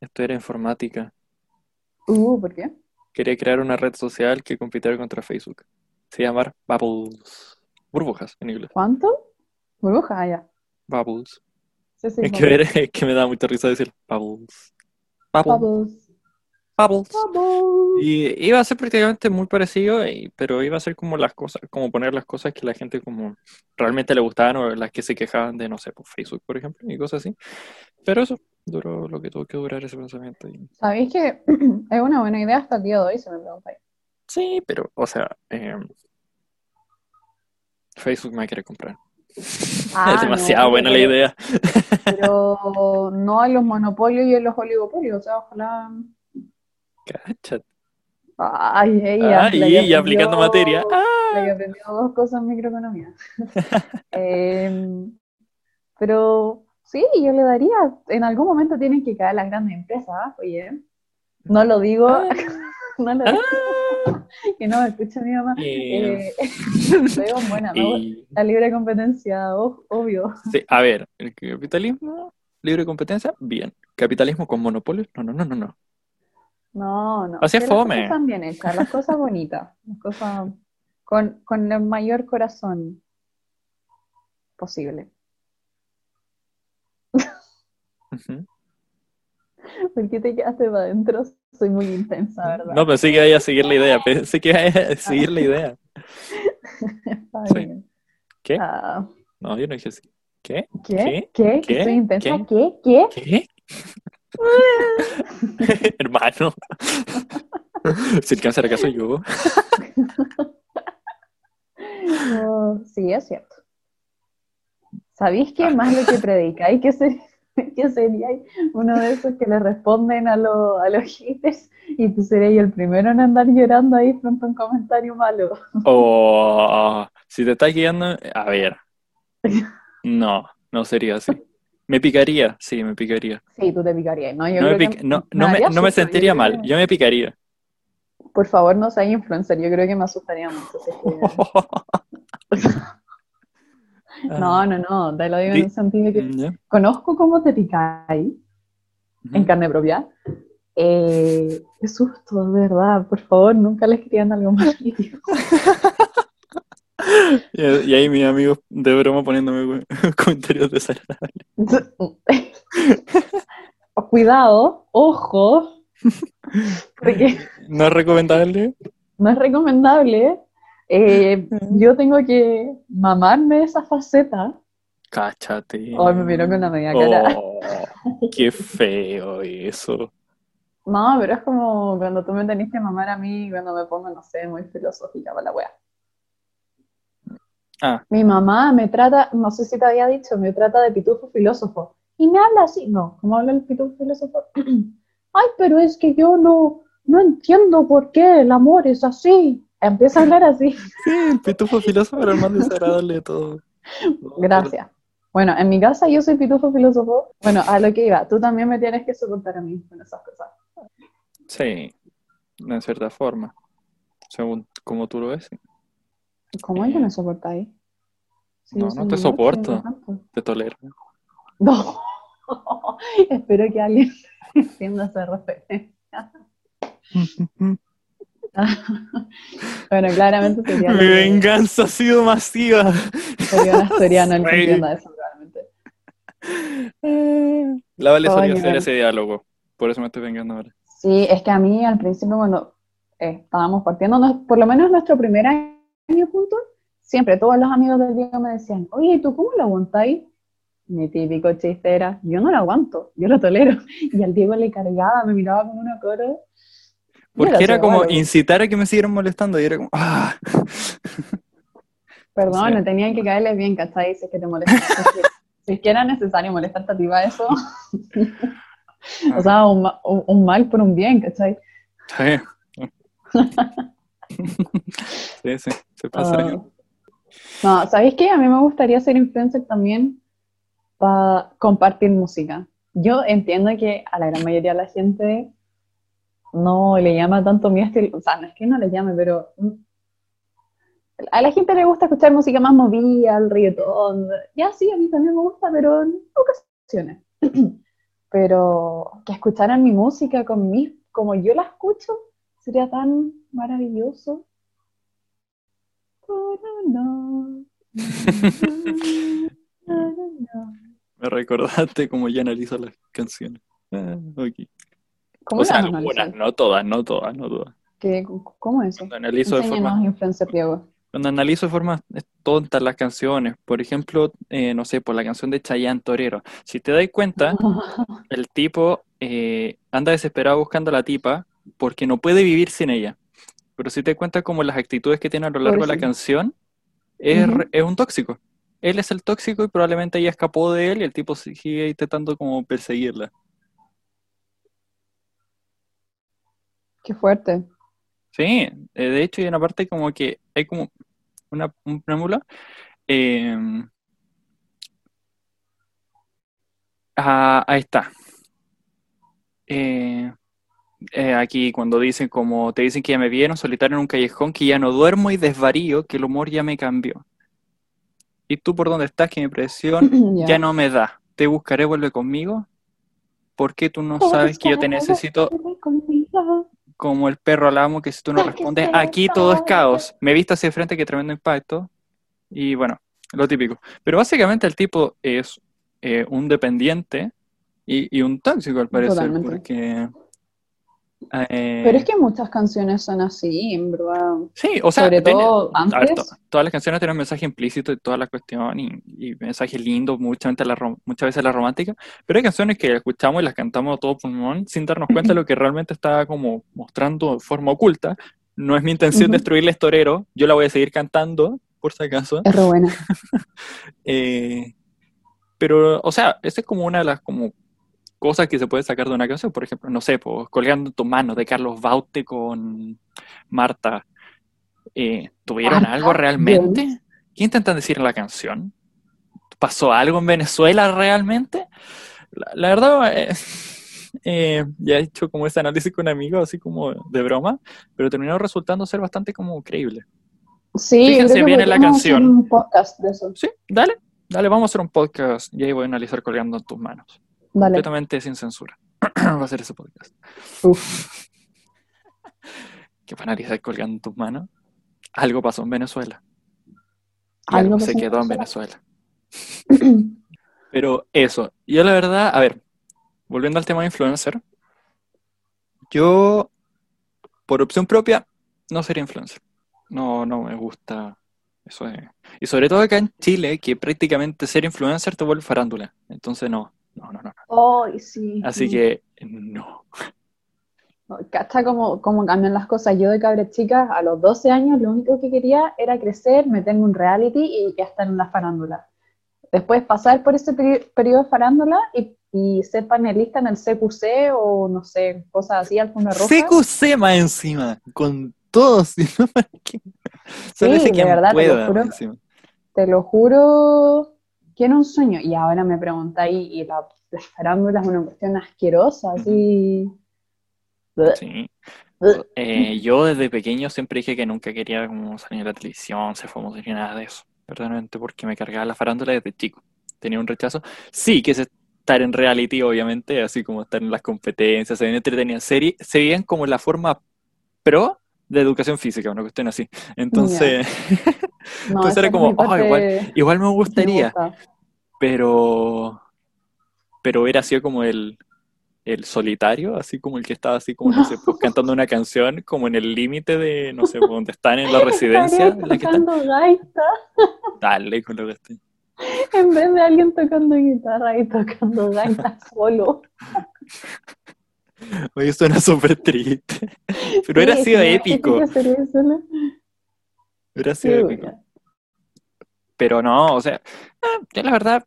Esto era informática. Uh, ¿por qué? Quería crear una red social que compitiera contra Facebook. Se llama Bubbles. Burbujas en inglés. ¿Cuánto? Burbuja, ah, ya. Bubbles. Sí, sí, Es que, ver- es que me da mucha risa decir Bubbles. Bubble. Bubbles. Bubbles. Bubbles. Y iba a ser prácticamente muy parecido, y- pero iba a ser como las cosas, como poner las cosas que la gente como realmente le gustaban o las que se quejaban de, no sé, por Facebook, por ejemplo, y cosas así. Pero eso duró lo que tuvo que durar ese pensamiento. y- ¿Sabéis que es una buena idea hasta el día de hoy, se me preguntáis? Sí, pero, o sea, eh, Facebook me quiere comprar. Ah, es demasiado no, buena la pero- idea. Pero no en los monopolios y en los oligopolios. O sea, ojalá. Cáchate. Ay, ella. Aplicando materia. Ah. La que aprendió dos cosas en microeconomía. Em, pero sí, yo le daría. En algún momento tienen que caer las grandes empresas. ¿ah? Oye, no lo digo. Ah. No lo digo. Que no me escucha mi mamá. Eh, Eh, lo digo en buena, ¿no? y- La libre competencia, obvio. sí, a ver, el capitalismo, libre competencia, bien. Capitalismo con monopolios, no, no, no, no, no. No, no. Así es que las fome. cosas están bien hechas, las cosas bonitas, las cosas con, con el mayor corazón posible. ¿Por qué te quedaste para adentro? Soy muy intensa, ¿verdad? No, pensé que vaya a seguir la idea, pensé que vaya a seguir la idea. Está bien. ¿Qué? Ah, No, yo no dije así. ¿Qué? ¿Qué? ¿Qué? ¿Que ¿Qué? soy intensa? ¿Qué? ¿Qué? ¿Qué? ¿Qué? Hermano. Si el cáncer acaso yo. Oh, sí, es cierto. ¿Sabéis qué más lo que predicáis? Que, ser, que sería uno de esos que le responden a, lo- a los haters y tú serías el primero en andar llorando ahí frente a un comentario malo. O si te estás guiando, a ver. No, no sería así. Me picaría, sí, me picaría. Sí, tú te picarías, ¿no? Yo No me, que no, no me, no me yo sentiría mal, que- yo me picaría. Por favor, no seas influencer, yo creo que me asustaría mucho. si es que- No, no, no, te lo digo en el sentido que Mm, conozco cómo te picáis en Ujú. carne propia. Eh, qué susto, de verdad. Por favor, nunca le escriban algo malo. Y, y ahí mis amigos de broma poniéndome comentarios desagradables. Cuidado, ojo, porque ¿No es recomendable? no es recomendable. Eh, yo tengo que mamarme esa faceta. Cáchate. Ay, me miró con la media cara. Oh, qué feo eso. No, pero es como cuando tú me tenés que mamar a mí cuando me pongo, no sé, muy filosófica para la wea. Ah. Mi mamá me trata, no sé si te había dicho, me trata de pitufo filósofo. Y me habla así, no, ¿cómo habla el pitufo filósofo? Ay, pero es que yo no, no entiendo por qué el amor es así. Empieza a hablar así. Sí, el pitufo filósofo era el más desagradable de todo. Gracias. Bueno, en mi casa yo soy pitufo filósofo. Bueno, a lo que iba, tú también me tienes que soportar a mí con esas cosas. Sí, de cierta forma. Según como tú lo ves, sí. ¿Cómo es que me soportáis? Si No, no te soporto. te tolero. No. Espero que alguien entienda esa referencia. Bueno, claramente sería, Mi venganza ha sido masiva. sería un asturiano el que Ay. entienda eso, probablemente. La Vale solía hacer ese diálogo. Por eso me estoy vengando ahora. Sí, es que a mí al principio cuando eh, estábamos partiendo, por lo menos nuestro primer año juntos, siempre todos los amigos del Diego me decían, oye, ¿tú cómo lo aguantáis? Mi típico chiste era, yo no lo aguanto, yo lo tolero. Y al Diego le cargaba, me miraba con una cara. Porque era como incitar a que me siguieran molestando y era como, ah. Perdón, Sí. no tenían que caerles bien, ¿cachai? Si es que te molestan. Si es que- era necesario molestarte a ti para eso, o sea, un- un mal por un bien, ¿cachai? Sí. sí, sí, se hacer Ah. No, ¿sabéis qué? A mí me gustaría ser influencer también para compartir música. Yo entiendo que a la gran mayoría de la gente no le llama tanto mi estilo, o sea, no es que no le llame, pero mm, a la gente le gusta escuchar música más movida, el reggaetón. Ya sí, a mí también me gusta, pero en ocasiones. Pero que escucharan mi música con mi, como yo la escucho, sería tan maravilloso. Me recordaste como ya analizo las canciones. Ah. ¿Cómo O sea, algunas, no todas, no todas, no todas. ¿Qué- ¿Cómo es eso? Cuando analizo de forma, cuando analizo de forma tontas las canciones, por ejemplo, eh, no sé, por la canción de Chayanne Torero, si te das cuenta, el tipo eh, anda desesperado buscando a la tipa porque no puede vivir sin ella. Pero si te cuenta como las actitudes que tiene a lo largo de la canción, es, es un tóxico. él es el tóxico y probablemente ella escapó de él y el tipo sigue intentando como perseguirla. Qué fuerte. Sí, eh, de hecho hay una parte como que hay como una, un preámbulo. em, ah, ahí está. Eh, eh, aquí cuando dicen como te dicen que ya me vieron solitario en un callejón, que ya no duermo y desvarío, que el humor ya me cambió. ¿Y tú por dónde estás? Que mi presión Ya. ya no me da. Te buscaré, vuelve conmigo. ¿Por qué tú no sabes que yo te necesito como el perro al amo, que si tú no respondes, aquí todo es caos. Me viste hacia el frente, que tremendo impacto. Y bueno, lo típico. Pero básicamente el tipo es eh, un dependiente y, y un tóxico al parecer, Totalmente. porque... eh, Pero es que muchas canciones son así, en verdad. Sí, o sea, Sobre todo a ver, antes. to- todas las canciones tienen mensaje implícito y toda la cuestión y, y mensaje lindo, muchas veces, la, rom- muchas veces la romántica, pero hay canciones que escuchamos y las cantamos a todo pulmón sin darnos cuenta de lo que realmente está como mostrando de forma oculta. No es mi intención Ujú. destruirles torero, yo la voy a seguir cantando, por si acaso. Es re buena. Eh, pero, o sea, esa es como una de las como cosas que se puede sacar de una canción. Por ejemplo, no sé, pues, Colgando tu mano de Carlos Baute con Marta. Eh, ¿tuvieron Marta algo realmente? ¿Qué intentan decir en la canción? ¿Pasó algo en Venezuela realmente? La, la verdad, eh, eh, ya he hecho como ese análisis con amigos, así como de broma, pero terminó resultando ser bastante como creíble. Sí, Fíjense bien en la hacer canción. un podcast de eso. Sí, dale, dale, vamos a hacer un podcast y ahí voy a analizar colgando en tus manos. Dale. Completamente sin censura. Va a ser ese podcast. Uf. Que analizar colgando tus manos. Algo pasó en Venezuela. Y Algo algo se quedó en Venezuela. Pero eso, yo la verdad, a ver, volviendo al tema de influencer, yo, por opción propia, no sería influencer. No, no me gusta eso de... Y sobre todo acá en Chile, que prácticamente ser influencer te vuelve farándula. Entonces no, no, no, no. Sí. Así que no. Cacha como, como cambian las cosas. Yo de cabra chica, a los 12 años, lo único que quería era crecer, meterme un reality y ya estar en la farándula. Después pasar por ese peri- periodo de farándula y, y ser panelista en el CQC o no sé, cosas así, alfombra roja. CQC más encima, con todos, Sí, de verdad, te lo juro. encima. Te lo juro que era un sueño. Y ahora me preguntáis, y la farándula es una cuestión asquerosa, así. Sí. Eh, yo desde pequeño siempre dije que nunca quería como salir a la televisión, ser famoso ni nada de eso. Verdaderamente porque me cargaba la farándula desde chico. Tenía un rechazo. Sí, que es estar en reality, obviamente, así como estar en las competencias, se ven entretenidas. Serie, se veían como la forma pro de educación física, una cuestión así. Entonces, No, Entonces era como, "Oh, igual- igual me me gustaría, gusta. pero, pero hubiera sido como el, el solitario, así como el que estaba así como, no sé, pues, cantando una canción como en el límite de, no sé, pues, donde están en la residencia, en la que están. tocando gaita Dale con lo que estoy. en vez de alguien tocando guitarra y tocando gaita solo. Oye, suena súper triste. Pero Sí, sido sí, épico. Hubiera sido Sí, épico. Pero no, o sea, eh, yo la verdad,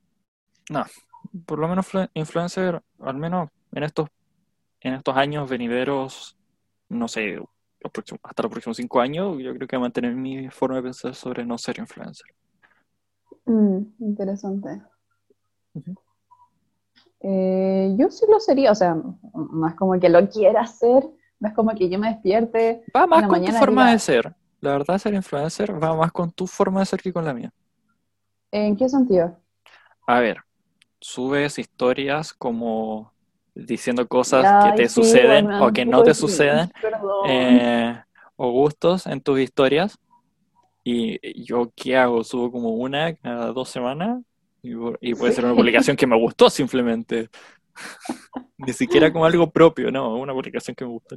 no. Por lo menos flu- influencer, al menos en estos, en estos años venideros, no sé, los próximos- hasta los próximos cinco años, yo creo que voy a mantener mi forma de pensar sobre no ser influencer. Mm, interesante. Eh, yo sí lo sería, o sea, no es como que lo quiera hacer, no es como que yo me despierte. Va más con tu forma diga- de ser. La verdad, ser influencer va más con tu forma de ser que con la mía. ¿En qué sentido? A ver, subes historias como diciendo cosas Ay, que te sí, suceden bueno, o que no te suceden. Eh, o gustos en tus historias. Y yo, ¿qué hago? Subo como una cada dos semanas y, pu- y puede Sí. ser una publicación que me gustó simplemente. Ni siquiera como algo propio, no, una publicación que me gustó.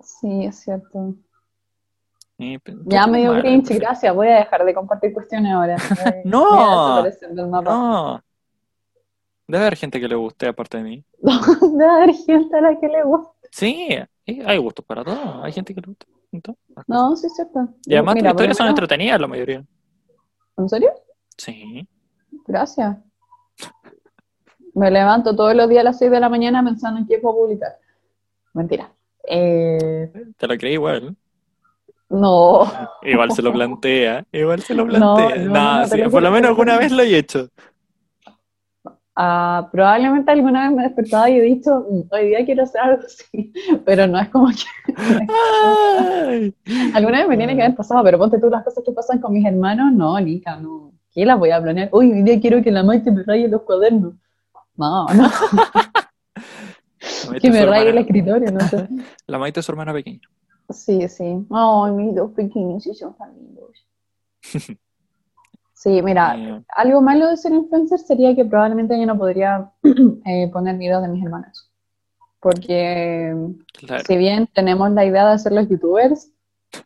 Sí, es cierto. Ya me dio cringe, pues, gracias. Voy a dejar de compartir cuestiones ahora. No. del mapa. No. Debe haber gente que le guste aparte de mí. Debe haber gente a la que le gusta. Sí, hay gustos para todo. Hay gente que le gusta. No, sí es cierto. Y además Mira, lo historias son entretenidas la mayoría. ¿En serio? Sí. Gracias. Me levanto todos los días a las 6 de la mañana pensando en qué puedo publicar. Mentira. Eh, Te lo creí igual. No. Igual se lo plantea. Igual se lo plantea. no, No, sí, por lo menos alguna vez lo he hecho. Ah, probablemente alguna vez me he despertado y he dicho, "Mm, hoy día quiero hacer algo así, pero no es como que alguna vez me tiene que haber pasado, pero ponte tú las cosas que pasan con mis hermanos, no, Nica, no. ¿Qué las voy a planear? Uy, hoy día quiero que la Maite me raye los cuadernos. No, no, que me raye el escritorio, no sé. La Maite es su hermana pequeña. Sí, sí. Ay, mis dos pequeños, sí son tan lindos. Sí, mira, Eh, algo malo de ser influencer sería que probablemente yo no podría eh, poner videos de mis hermanos. Porque claro. si bien tenemos la idea de hacer los youtubers,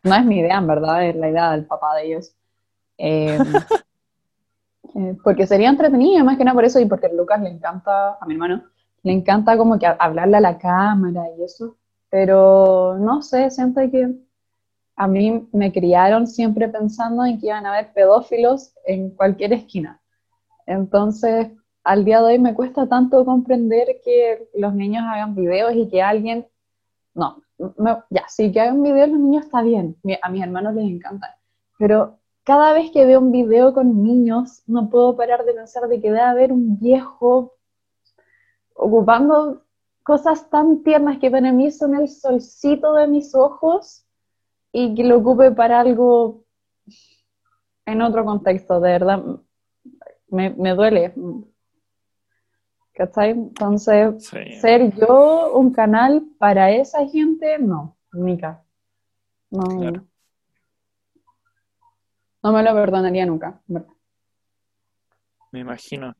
no es mi idea, en verdad, es la idea del papá de ellos. Eh, eh, porque sería entretenido, más que nada por eso, y porque a Lucas le encanta, a mi hermano, le encanta como que hablarle a la cámara y eso. Pero no sé, siento que a mí me criaron siempre pensando en que iban a haber pedófilos en cualquier esquina. Entonces, al día de hoy me cuesta tanto comprender que los niños hagan videos y que alguien, no, ya, sí que hagan videos los niños está bien, a mis hermanos les encantan, pero cada vez que veo un video con niños, no puedo parar de pensar de que debe haber un viejo ocupando cosas tan tiernas que para mí son el solcito de mis ojos y que lo ocupe para algo en otro contexto, de verdad, me, me duele. ¿Cachai? Entonces, Sí. ser yo un canal para esa gente, no, Mica. No, Claro. no me lo perdonaría nunca. verdad. Me imagino.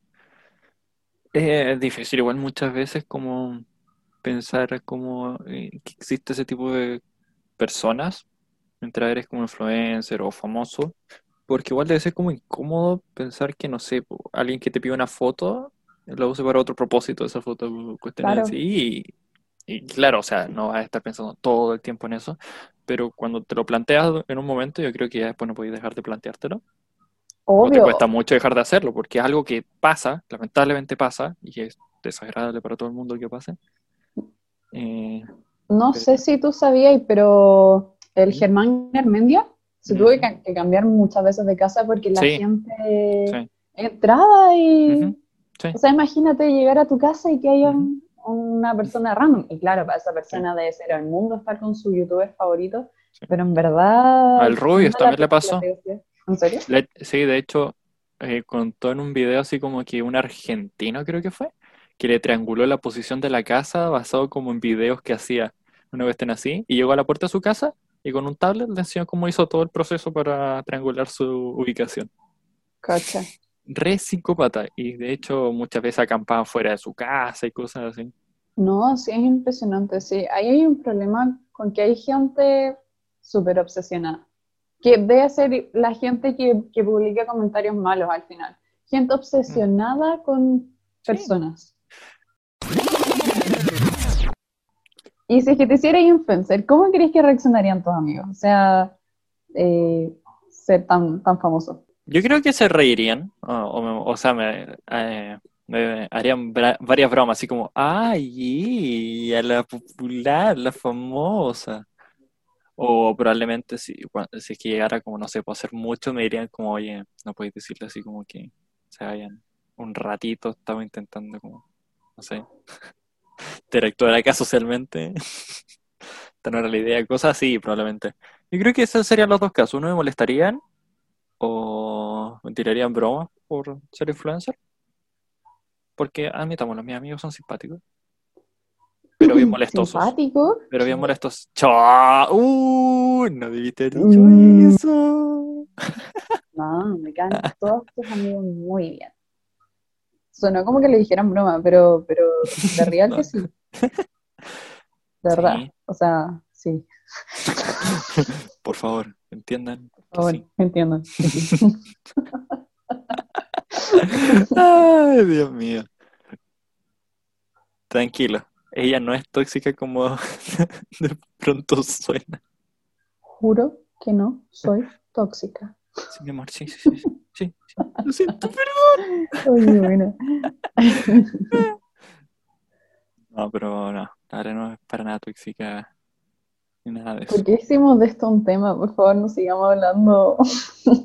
Eh, Es difícil igual muchas veces como pensar como eh, que existe ese tipo de personas mientras eres como influencer o famoso, porque igual debe ser como incómodo pensar que, no sé, alguien que te pide una foto la use para otro propósito, esa foto, cuestiones Claro. así, y, y claro, o sea, no vas a estar pensando todo el tiempo en eso, pero cuando te lo planteas en un momento, yo creo que ya después no puedes dejar de planteártelo. O te Obvio, cuesta mucho dejar de hacerlo, porque es algo que pasa, lamentablemente pasa, y es desagradable para todo el mundo que pase. Eh, no pero- sé si tú sabías, pero el. Germán Garmendia se tuvo que, ca- que cambiar muchas veces de casa porque la Sí. gente Sí. entraba y... Sí. O sea, imagínate llegar a tu casa y que haya un- una persona random. Y claro, para esa persona debe ser el mundo estar con su youtuber favorito, pero en verdad... Al Rubius también le pasó. ¿En serio? Le- sí, de hecho, eh, contó en un video así como que un argentino, creo que fue, que le trianguló la posición de la casa basado como en videos que hacía una vez estén así, y llegó a la puerta de su casa y con un tablet le enseñó cómo hizo todo el proceso para triangular su ubicación. Cacha. Re psicópata, y de hecho muchas veces acampaba fuera de su casa y cosas así. No, sí, es impresionante, sí. Ahí hay un problema con que hay gente súper obsesionada, que debe ser la gente que, que publica comentarios malos al final. Gente obsesionada con Sí. Y si es que te hiciera influencer, ¿cómo crees que reaccionarían tus amigos? O sea, eh, ser tan, tan famoso. Yo creo que se reirían, o, sea, me, eh, harían varias bromas, así como, ¡ay! A la popular, la famosa. O probablemente si, si es que llegara como, no sé, puedo hacer mucho, me dirían como, oye, no podéis decirle así como que se vayan un ratito, estaba intentando como, no sé, interactuar acá socialmente. Esta no era la idea, cosas así, probablemente. Yo creo que esos serían los dos casos. Uno me molestarían o me tirarían bromas por ser influencer. Porque, admitámoslo, mis amigos son simpáticos. Pero bien molestosos. Simpático. Pero bien molestos. ¡Chao! ¡Uh! No debiste haber dicho Mm. eso. No, me caen todos tus amigos muy bien. Sonó como que le dijeran broma, pero, pero de real que sí. De verdad. Sí. O sea, sí. Por favor, entiendan. Por favor, sí. entiendo. Ay, Dios mío. Tranquilo. Ella no es tóxica como de pronto suena. juro que no soy tóxica. Sí, mi amor, sí, sí, sí. sí, sí. Lo siento, pero... Oye, bueno. No, pero no, ahora no es para nada tóxica ni nada de eso. ¿Por qué hicimos de esto un tema? Por favor, no sigamos hablando.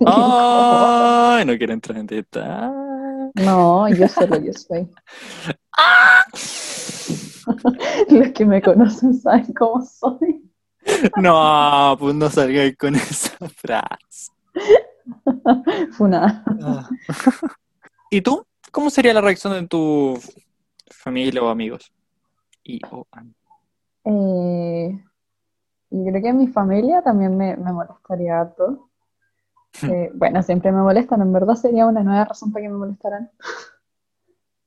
¡Ay! No quiero entrar en detalle. No, yo solo yo soy. Los que me conocen saben cómo soy. No, pues no salgáis con esa frase. Funa. Ah. ¿Y tú? ¿Cómo sería la reacción de tu familia o amigos? Y o am- Eh, yo creo que mi familia también me, me molestaría harto. Eh, bueno, siempre me molestan, en verdad sería una nueva razón para que me molestaran.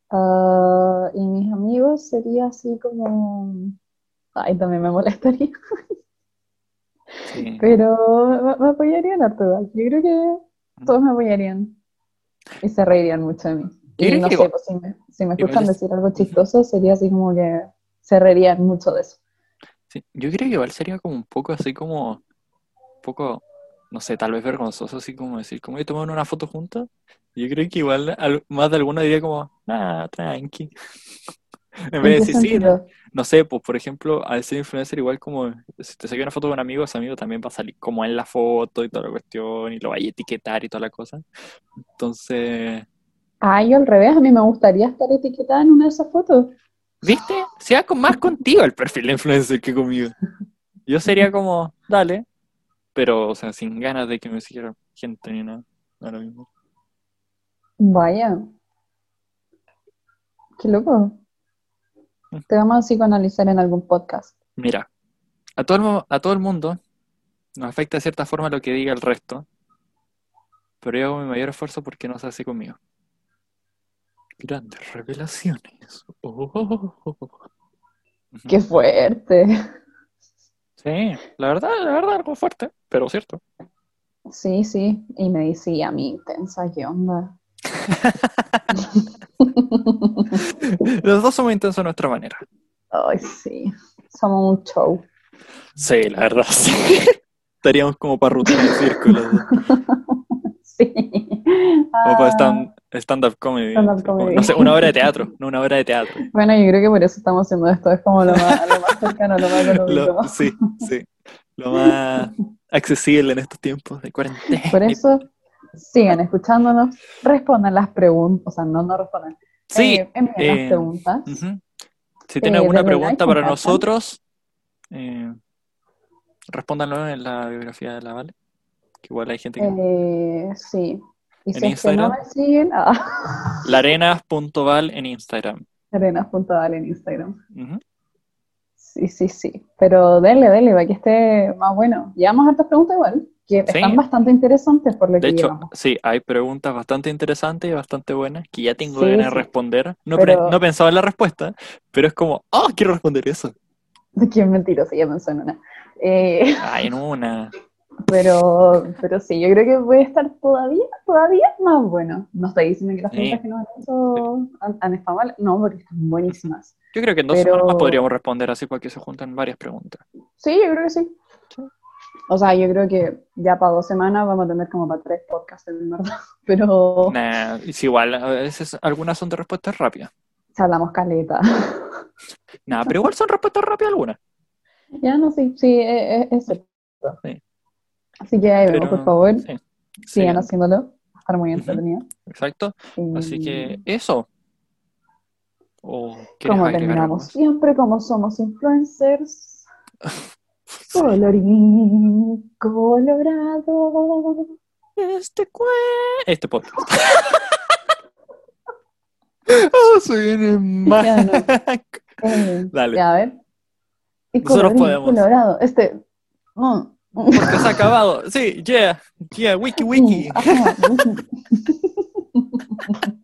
Ah, y mis amigos sería así como... Ay, también me molestaría, sí. pero me, apoyarían harto igual. Yo creo que todos me apoyarían y se reirían mucho de mí. Yo Y creo no que sé, pues, si me, si me escuchan es- decir algo chistoso, sería así como que se reirían mucho de eso. Sí, Yo creo que igual sería como un poco así como, un poco, no sé, tal vez vergonzoso, así como decir, como, ¿y tomaron una foto juntos? Yo creo que igual al- más de alguno diría como, ah, tranqui. En ¿En vez de decir, sí, no, sé, pues por ejemplo, al ser influencer, igual como si te saqué una foto con un amigo, ese amigo también va a salir como en la foto y toda la cuestión, y lo vaya a etiquetar y toda la cosa. Entonces, Ah, yo al revés, a mí me gustaría estar etiquetada en una de esas fotos. ¿viste? Sea con más contigo el perfil de influencer que conmigo. Yo sería como, dale, pero, o sea, sin ganas de que me siguiera gente ni nada. Lo mismo. Vaya. Qué loco. Te vamos a psicoanalizar en algún podcast. Mira, a todo, el, a todo el mundo nos afecta de cierta forma lo que diga el resto, pero yo hago mi mayor esfuerzo porque no se hace conmigo. Grandes revelaciones. Oh. Qué fuerte. Sí, la verdad, la verdad, algo fuerte, pero cierto. Sí, sí. Y me decía a mí intensa, ¿qué onda? Los dos somos intensos a nuestra manera. Ay, sí. Somos un show. Sí, la verdad, sí. Estaríamos como para rutina de círculo, Sí. como para Ah, stand- stand-up comedy. Como, comedy. no sé, una obra de teatro, no una obra de teatro. Bueno, yo creo que por eso estamos haciendo esto. Es como lo más, lo más cercano, lo más económico. Lo- sí, sí. Lo más accesible en estos tiempos de cuarentena. Por eso, sigan escuchándonos, respondan las preguntas, o sea, no, no respondan. Sí, Eh, envíen eh, las preguntas. Si tienen Eh, alguna pregunta para nosotros, eh, respóndanlo en la biografía de la Vale. Que igual hay gente que. Sí. Y ¿En si es que no Instagram? me siguen, ah, Larenas.val en Instagram. arenas.val en Instagram. Sí, sí, sí. Pero denle, denle, para que esté más bueno. Llevamos hartas preguntas igual, que Sí. están bastante interesantes por lo De que hecho, llevamos. sí, hay preguntas bastante interesantes y bastante buenas que ya tengo Sí, ganas de responder. No, Pero- pre- no pensaba en la respuesta, pero es como, oh, quiero responder eso. Qué mentiroso, ya pensó en una. Eh, Ay, en una. pero, pero sí, yo creo que puede estar todavía, todavía más bueno. No estoy diciendo que las Sí. preguntas que nos han hecho han, han estado mal, no, porque están buenísimas. Yo creo que en dos Pero- semanas más podríamos responder así para que se junten varias preguntas. Sí, yo creo que sí. O sea, yo creo que ya para dos semanas vamos a tener como para tres podcasts, en verdad. Pero Nah, es igual, a veces algunas son de respuestas rápidas. si hablamos caleta. Nada, pero igual son respuestas rápidas algunas. ya no, sí, sí, es, es- es cierto. Sí. Así que ahí vemos, por favor, sí, sigan haciéndolo. Va a estar muy entretenido. Exacto. Así que eso. ¿O quieres como agregar algo terminamos siempre, como somos influencers. colorín colorado. Este cue... Este podcast. oh, se viene más. Ya no. Eh, Dale. ya, a ver. Y Nosotros colorín podemos. colorado. Este. mm, Porque se ha acabado. Sí, yeah. Yeah, wiki wiki. Ajá, ujú.